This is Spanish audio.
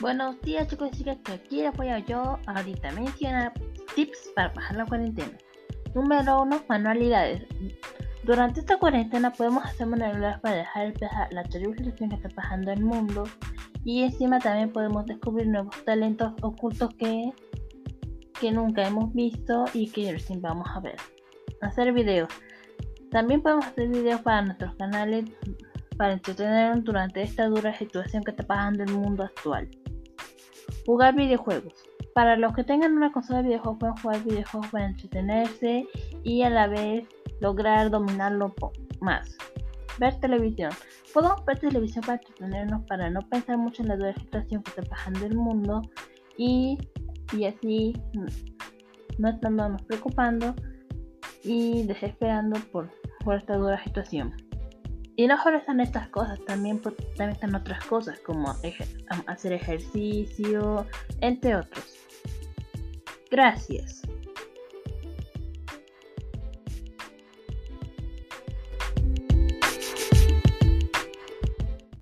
Buenos días chicos y chicas, que aquí les voy a yo ahorita mencionar tips para bajar la cuarentena. Número 1. Manualidades. Durante esta cuarentena podemos hacer manualidades para dejar de la terrible situación que está pasando el mundo y encima también podemos descubrir nuevos talentos ocultos que, que nunca hemos visto y que recién vamos a ver. Hacer videos. También podemos hacer videos para nuestros canales para entretenernos durante esta dura situación que está pasando el mundo actual. Jugar videojuegos. Para los que tengan una consola de videojuegos pueden jugar videojuegos para entretenerse y a la vez lograr dominarlo más. Ver televisión. Podemos ver televisión para entretenernos, para no pensar mucho en la dura situación que está pasando el mundo y, y así no estamos preocupando y desesperando por, por esta dura situación. Y no solo están estas cosas, también, también están otras cosas como hacer ejercicio, entre otros. Gracias.